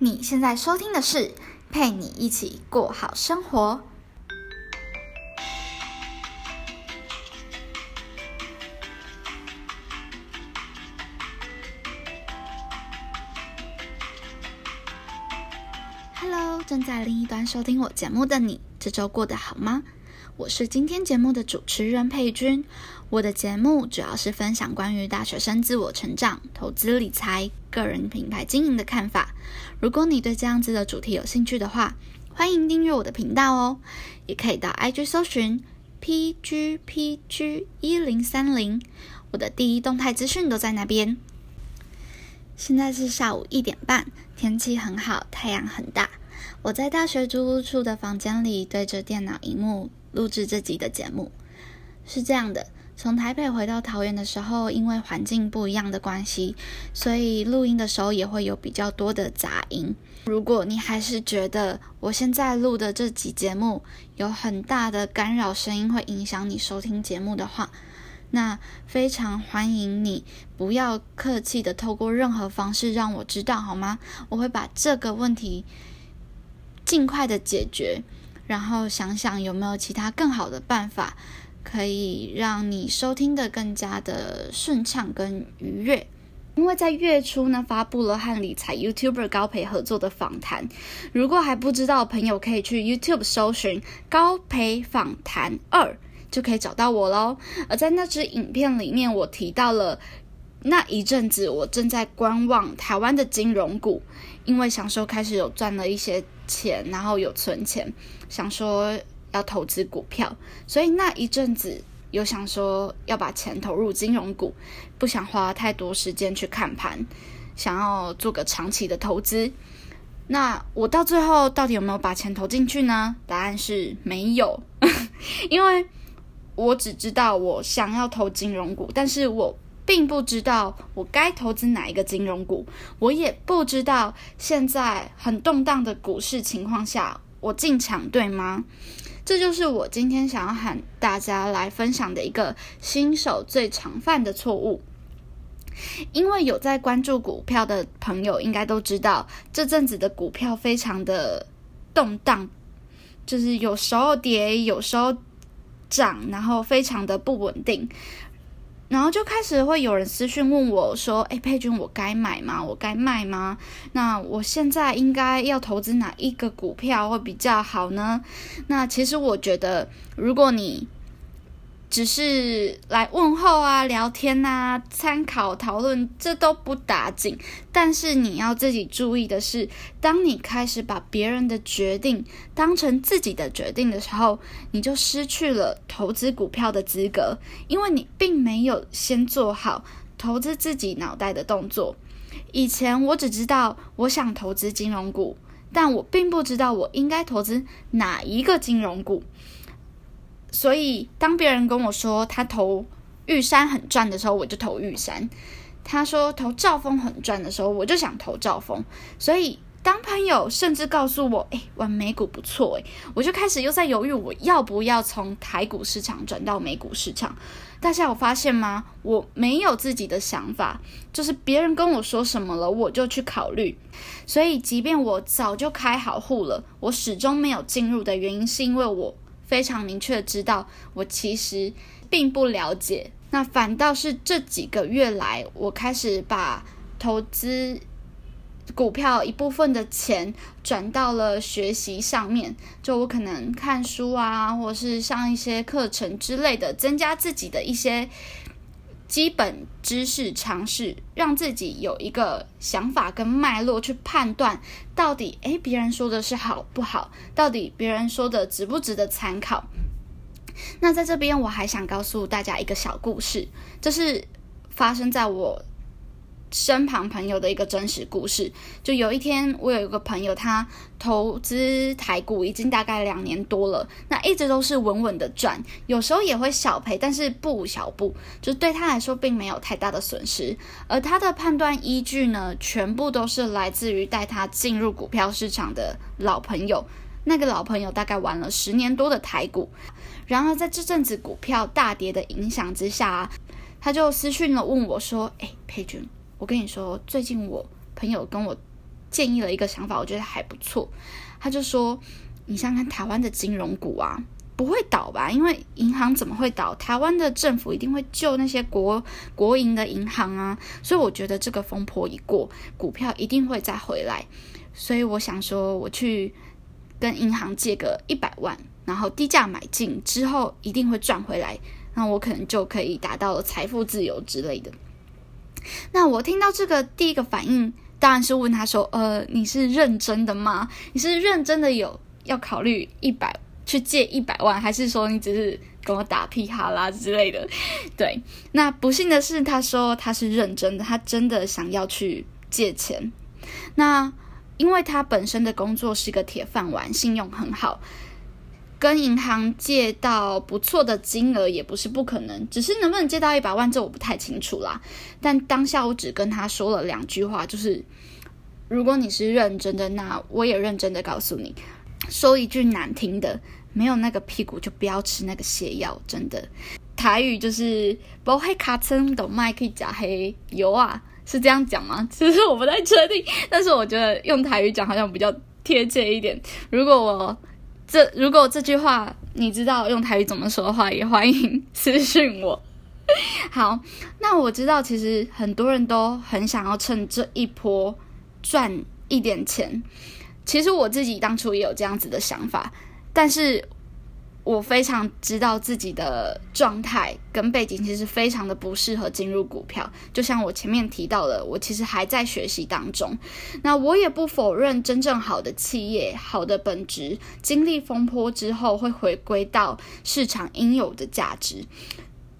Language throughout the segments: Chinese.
你现在收听的是陪你一起过好生活。Hello，正在另一端收听我节目的你，这周过得好吗？我是今天节目的主持人佩君。我的节目主要是分享关于大学生自我成长、投资理财、个人品牌经营的看法。如果你对这样子的主题有兴趣的话，欢迎订阅我的频道哦。也可以到 IG 搜寻 PGPG 一零三零，我的第一动态资讯都在那边。现在是下午一点半，天气很好，太阳很大。我在大学租屋处的房间里，对着电脑荧幕。录制这集的节目是这样的：从台北回到桃园的时候，因为环境不一样的关系，所以录音的时候也会有比较多的杂音。如果你还是觉得我现在录的这集节目有很大的干扰声音，会影响你收听节目的话，那非常欢迎你不要客气的透过任何方式让我知道好吗？我会把这个问题尽快的解决。然后想想有没有其他更好的办法，可以让你收听的更加的顺畅跟愉悦。因为在月初呢，发布了和理财 YouTuber 高培合作的访谈。如果还不知道，朋友可以去 YouTube 搜寻“高培访谈二”，就可以找到我喽。而在那支影片里面，我提到了那一阵子我正在观望台湾的金融股，因为想说开始有赚了一些钱，然后有存钱。想说要投资股票，所以那一阵子有想说要把钱投入金融股，不想花太多时间去看盘，想要做个长期的投资。那我到最后到底有没有把钱投进去呢？答案是没有，因为我只知道我想要投金融股，但是我并不知道我该投资哪一个金融股，我也不知道现在很动荡的股市情况下。我进场对吗？这就是我今天想要喊大家来分享的一个新手最常犯的错误。因为有在关注股票的朋友应该都知道，这阵子的股票非常的动荡，就是有时候跌，有时候涨，然后非常的不稳定。然后就开始会有人私讯问我说：“哎，佩君，我该买吗？我该卖吗？那我现在应该要投资哪一个股票会比较好呢？”那其实我觉得，如果你只是来问候啊、聊天啊、参考讨论，这都不打紧。但是你要自己注意的是，当你开始把别人的决定当成自己的决定的时候，你就失去了投资股票的资格，因为你并没有先做好投资自己脑袋的动作。以前我只知道我想投资金融股，但我并不知道我应该投资哪一个金融股。所以，当别人跟我说他投玉山很赚的时候，我就投玉山；他说投兆丰很赚的时候，我就想投兆丰。所以，当朋友甚至告诉我：“哎，玩美股不错。”哎，我就开始又在犹豫，我要不要从台股市场转到美股市场？大家有发现吗？我没有自己的想法，就是别人跟我说什么了，我就去考虑。所以，即便我早就开好户了，我始终没有进入的原因，是因为我。非常明确知道，我其实并不了解。那反倒是这几个月来，我开始把投资股票一部分的钱转到了学习上面。就我可能看书啊，或是上一些课程之类的，增加自己的一些。基本知识尝试，让自己有一个想法跟脉络去判断，到底诶别人说的是好不好？到底别人说的值不值得参考？那在这边，我还想告诉大家一个小故事，这是发生在我。身旁朋友的一个真实故事，就有一天，我有一个朋友，他投资台股已经大概两年多了，那一直都是稳稳的赚，有时候也会小赔，但是不小不，就对他来说并没有太大的损失。而他的判断依据呢，全部都是来自于带他进入股票市场的老朋友，那个老朋友大概玩了十年多的台股，然而在这阵子股票大跌的影响之下，他就私讯了问我说：“哎，佩君。”我跟你说，最近我朋友跟我建议了一个想法，我觉得还不错。他就说：“你想看，台湾的金融股啊，不会倒吧？因为银行怎么会倒？台湾的政府一定会救那些国国营的银行啊。所以我觉得这个风波一过，股票一定会再回来。所以我想说，我去跟银行借个一百万，然后低价买进之后，一定会赚回来。那我可能就可以达到财富自由之类的。那我听到这个第一个反应。”当然是问他说：“呃，你是认真的吗？你是认真的有要考虑一百去借一百万，还是说你只是跟我打屁哈啦之类的？” 对，那不幸的是，他说他是认真的，他真的想要去借钱。那因为他本身的工作是个铁饭碗，信用很好。跟银行借到不错的金额也不是不可能，只是能不能借到一百万，这我不太清楚啦。但当下我只跟他说了两句话，就是如果你是认真的，那我也认真的告诉你，说一句难听的，没有那个屁股就不要吃那个泻药，真的。台语就是不会卡称的麦可以加黑油啊，是这样讲吗？其 实我不太确定，但是我觉得用台语讲好像比较贴切一点。如果我这如果这句话你知道用台语怎么说的话，也欢迎私信我。好，那我知道其实很多人都很想要趁这一波赚一点钱。其实我自己当初也有这样子的想法，但是。我非常知道自己的状态跟背景，其实非常的不适合进入股票。就像我前面提到的，我其实还在学习当中。那我也不否认，真正好的企业、好的本质，经历风波之后会回归到市场应有的价值。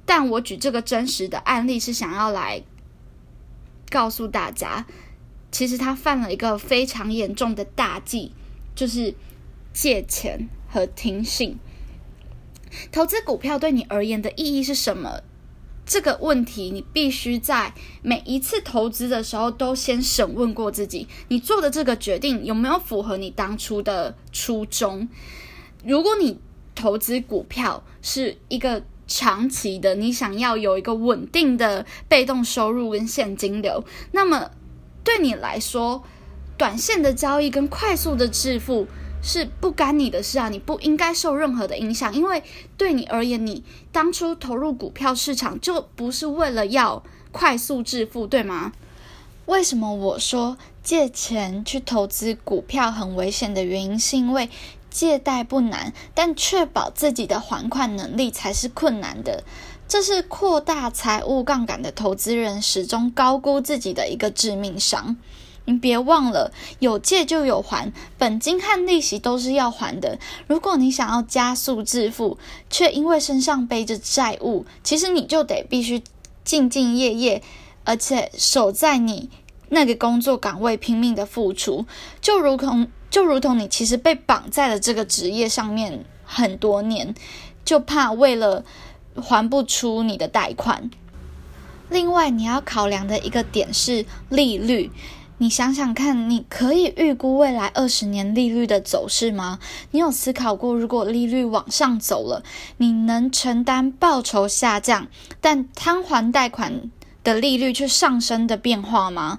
但我举这个真实的案例，是想要来告诉大家，其实他犯了一个非常严重的大忌，就是借钱和听信。投资股票对你而言的意义是什么？这个问题你必须在每一次投资的时候都先审问过自己，你做的这个决定有没有符合你当初的初衷？如果你投资股票是一个长期的，你想要有一个稳定的被动收入跟现金流，那么对你来说，短线的交易跟快速的致富。是不干你的事啊！你不应该受任何的影响，因为对你而言，你当初投入股票市场就不是为了要快速致富，对吗？为什么我说借钱去投资股票很危险的原因，是因为借贷不难，但确保自己的还款能力才是困难的。这是扩大财务杠杆的投资人始终高估自己的一个致命伤。你别忘了，有借就有还，本金和利息都是要还的。如果你想要加速致富，却因为身上背着债务，其实你就得必须兢兢业业，而且守在你那个工作岗位拼命的付出，就如同就如同你其实被绑在了这个职业上面很多年，就怕为了还不出你的贷款。另外，你要考量的一个点是利率。你想想看，你可以预估未来二十年利率的走势吗？你有思考过，如果利率往上走了，你能承担报酬下降，但摊还贷款的利率却上升的变化吗？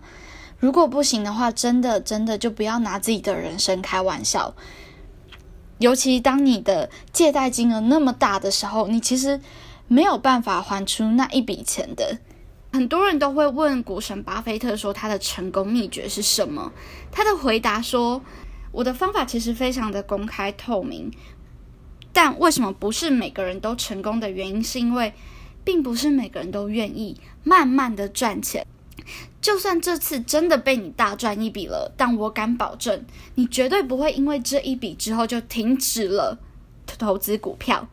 如果不行的话，真的真的就不要拿自己的人生开玩笑。尤其当你的借贷金额那么大的时候，你其实没有办法还出那一笔钱的。很多人都会问股神巴菲特说他的成功秘诀是什么？他的回答说：“我的方法其实非常的公开透明，但为什么不是每个人都成功的原因，是因为并不是每个人都愿意慢慢的赚钱。就算这次真的被你大赚一笔了，但我敢保证，你绝对不会因为这一笔之后就停止了投资股票。”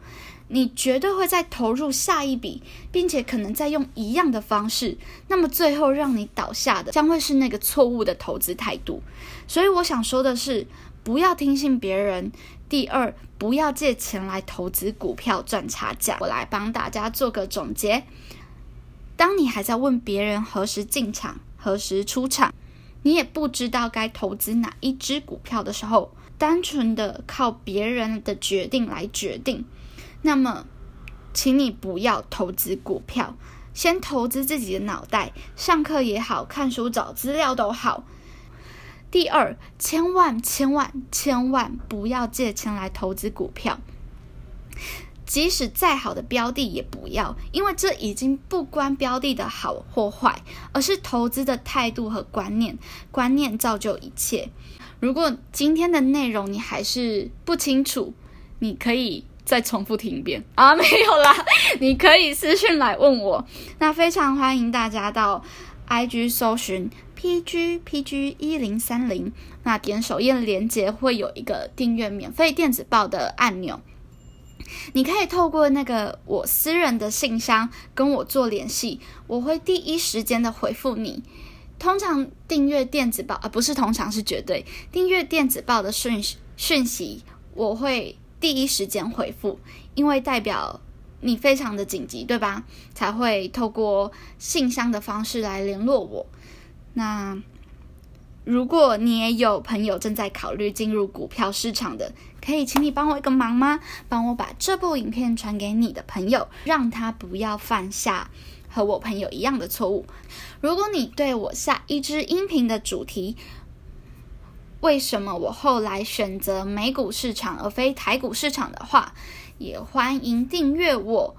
你绝对会再投入下一笔，并且可能再用一样的方式，那么最后让你倒下的将会是那个错误的投资态度。所以我想说的是，不要听信别人。第二，不要借钱来投资股票赚差价。我来帮大家做个总结：当你还在问别人何时进场、何时出场，你也不知道该投资哪一只股票的时候，单纯的靠别人的决定来决定。那么，请你不要投资股票，先投资自己的脑袋。上课也好看书找资料都好。第二，千万千万千万不要借钱来投资股票。即使再好的标的也不要，因为这已经不关标的的好或坏，而是投资的态度和观念。观念造就一切。如果今天的内容你还是不清楚，你可以再重复听一遍 啊，没有啦，你可以私信来问我。那非常欢迎大家到 IG 搜寻 PG PG 一零三零，那点首页链接会有一个订阅免费电子报的按钮。你可以透过那个我私人的信箱跟我做联系，我会第一时间的回复你。通常订阅电子报，啊不是通常是绝对订阅电子报的讯讯息，我会第一时间回复，因为代表你非常的紧急，对吧？才会透过信箱的方式来联络我。那如果你也有朋友正在考虑进入股票市场的，可以请你帮我一个忙吗？帮我把这部影片传给你的朋友，让他不要犯下和我朋友一样的错误。如果你对我下一支音频的主题，为什么我后来选择美股市场而非台股市场的话，也欢迎订阅我。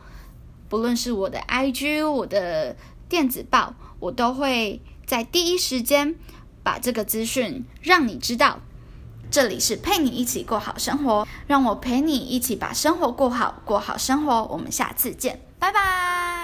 不论是我的 IG、我的电子报，我都会在第一时间把这个资讯让你知道。这里是陪你一起过好生活，让我陪你一起把生活过好，过好生活。我们下次见，拜拜。